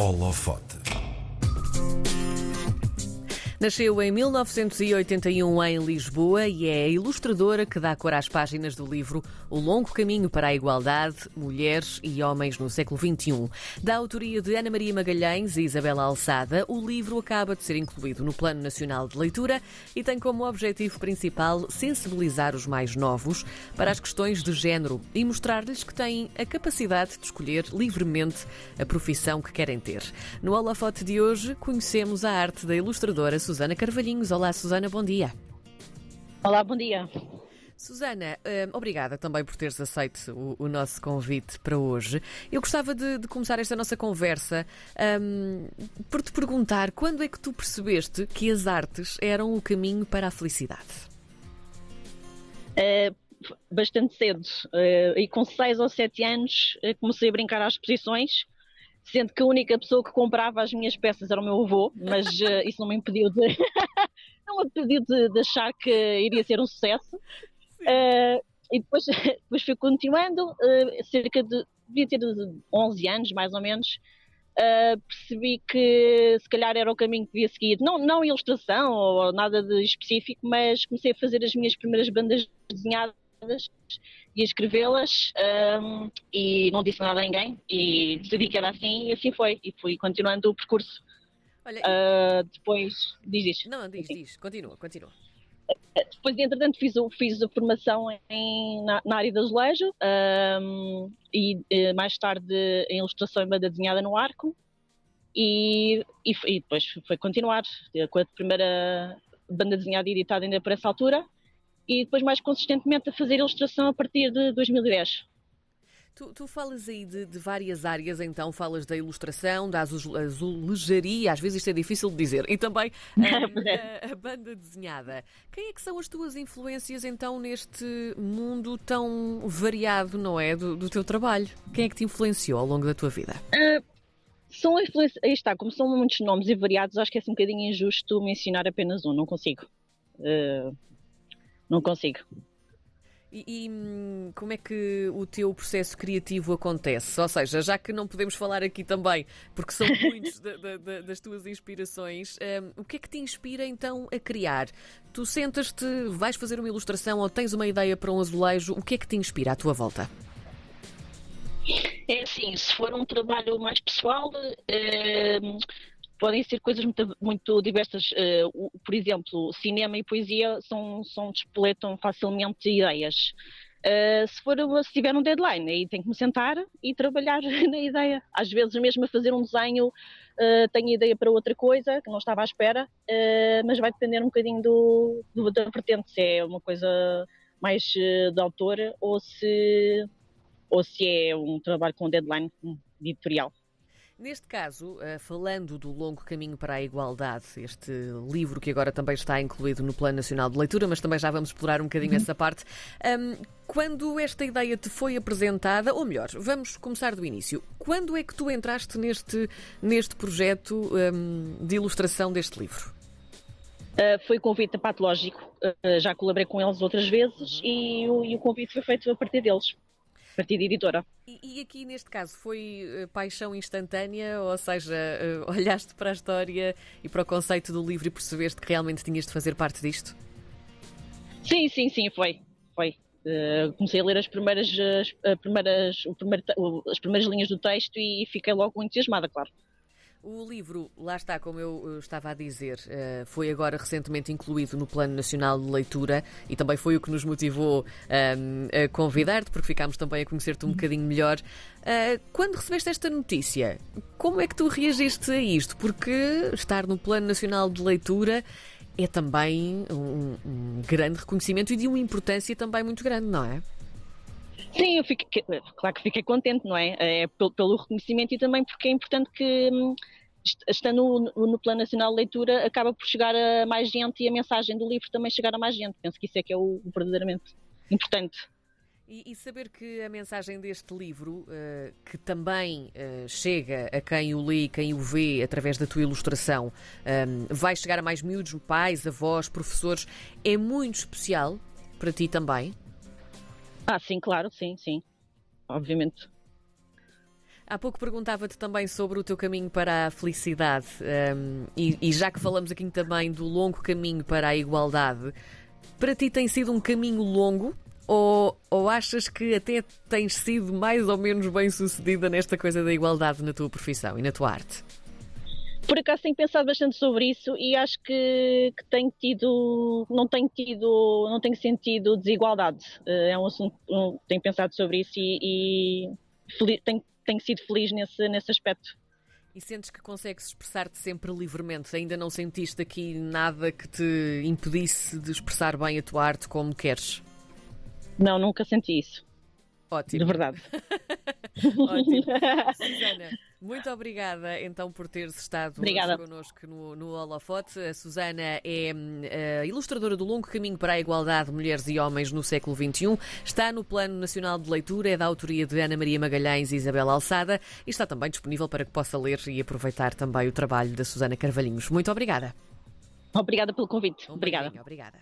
Holofote. Nasceu em 1981 em Lisboa e é a ilustradora que dá cor às páginas do livro O Longo Caminho para a Igualdade, Mulheres e Homens no Século XXI. Da autoria de Ana Maria Magalhães e Isabela Alçada, o livro acaba de ser incluído no Plano Nacional de Leitura e tem como objetivo principal sensibilizar os mais novos para as questões de género e mostrar-lhes que têm a capacidade de escolher livremente a profissão que querem ter. No holofote de hoje, conhecemos a arte da ilustradora Susana Carvalhinhos. Olá, Susana, bom dia. Olá, bom dia. Susana, hum, obrigada também por teres aceito o, nosso convite para hoje. Eu gostava de, de começar esta nossa conversa um, por te perguntar quando é que tu percebeste que as artes eram o caminho para a felicidade? Uh, bastante cedo. Uh, e com 6 ou 7 anos uh, comecei a brincar às exposições sendo que a única pessoa que comprava as minhas peças era o meu avô, mas uh, isso não me impediu de não me impediu de, de, achar que iria ser um sucesso. Uh, e depois, depois fui continuando, uh, cerca de devia ter 11 anos mais ou menos. percebi que se calhar era o caminho que devia seguir, não, não ilustração ou nada de específico, mas comecei a fazer as minhas primeiras bandas desenhadas e escrevê-las um, e não disse nada a ninguém e decidi que era assim e assim foi e fui continuando o percurso. Olha, uh, depois, diz isto. Não, diz, diz, continua, continua. Depois, entretanto, fiz, fiz a formação em, na, na, área do azulejo um, e eh, mais tarde em ilustração e banda desenhada no arco e, e, e depois foi continuar com a primeira banda desenhada e editada ainda por essa altura e depois mais consistentemente a fazer ilustração a partir de 2010. Tu, tu falas aí de, de, várias áreas, então falas da ilustração, da azulejaria, às vezes isto é difícil de dizer, e também a, a, a, banda desenhada. Quem é que são as tuas influências então neste mundo tão variado, não é, do, do teu trabalho? Quem é que te influenciou ao longo da tua vida? Uh, são influências, aí está, como são muitos nomes e variados, acho que é assim um bocadinho injusto mencionar apenas um, não consigo. Uh, não consigo. E, e, hum, como é que o teu processo criativo acontece? Ou seja, já que não podemos falar aqui também, porque são muitos das tuas inspirações, um, o que é que te inspira então a criar? Tu sentas-te, vais fazer uma ilustração ou tens uma ideia para um azulejo, o que é que te inspira à tua volta? É assim, se for um trabalho mais pessoal, hum, podem ser coisas muito, muito diversas. Uh, por exemplo, cinema e poesia são, são despoletam facilmente ideias. Uh, se, for, se tiver um deadline, aí tenho que me sentar e trabalhar na ideia. Às vezes, mesmo a fazer um desenho, uh, tenho ideia para outra coisa que não estava à espera, uh, mas vai depender um bocadinho do, do, da vertente, se é uma coisa mais uh, de autor ou se, ou se é um trabalho com deadline editorial. Neste caso, eh, falando do longo caminho para a igualdade, este livro que agora também está incluído no Plano Nacional de Leitura, mas também já vamos explorar um bocadinho essa parte. quando esta ideia te foi apresentada, ou melhor, vamos começar do início. Quando é que tu entraste neste, neste projeto de ilustração deste livro? Uh, foi convite patológico, uh, já colaborei com eles outras vezes e o, e o convite foi feito a partir deles partir de editora. E, e, aqui neste caso foi uh, paixão instantânea, ou seja, uh, olhaste para a história e para o conceito do livro e percebeste que realmente tinhas de fazer parte disto? Sim, sim, sim, foi. Foi. Uh, comecei a ler as primeiras, as, primeiras, primeiro, as primeiras linhas do texto e fiquei logo entusiasmada, claro. O livro, lá está, como eu estava a dizer, eh, foi agora recentemente incluído no Plano Nacional de Leitura e também foi o que nos motivou ehm, a convidar-te, porque ficámos também a conhecer-te um bocadinho melhor. Eh, quando recebeste esta notícia, como é que tu reagiste a isto? Porque estar no Plano Nacional de Leitura é também um, um grande reconhecimento e de uma importância também muito grande, não é? Sim, eu fiquei, claro que fiquei contente, não é? é pelo, pelo, reconhecimento e também porque é importante que, hum, estando no, no, Plano Nacional de Leitura, acaba por chegar a mais gente e a mensagem do livro também chegar a mais gente. Penso que isso é que é o, o verdadeiramente importante. E, e, saber que a mensagem deste livro, uh, que também uh, chega a quem o lê, quem o vê através da tua ilustração, um, vai chegar a mais miúdos, pais, avós, professores, é muito especial para ti também? Ah, sim, claro, sim, sim. Obviamente. Há pouco perguntava-te também sobre o teu caminho para a felicidade um, e, e já que falamos aqui também do longo caminho para a igualdade, para ti tem sido um caminho longo ou, ou achas que até tens sido mais ou menos bem sucedida nesta coisa da igualdade na tua profissão e na tua arte? Por acaso tenho pensado bastante sobre isso e acho que, que tenho tido, não tenho tido, não tenho sentido desigualdade. Eh, é um assunto, tenho pensado sobre isso e, e tenho, tenho sido feliz nesse, nesse aspecto. E sentes que consegues expressar-te sempre livremente? Ainda não sentiste aqui nada que te impedisse de expressar bem a tua arte como queres? Não, nunca senti isso. Ótimo. De verdade. Ótimo. Susana, muito obrigada então por teres estado obrigada. connosco no, no Holofote. A Susana é uh, ilustradora do longo caminho para a igualdade de mulheres e homens no século XXI. Está no Plano Nacional de Leitura, é da autoria de Ana Maria Magalhães e Isabel Alçada e está também disponível para que possa ler e aproveitar também o trabalho da Susana Carvalhinhos. Muito obrigada. Obrigada pelo convite. Um obrigada. Obrigada.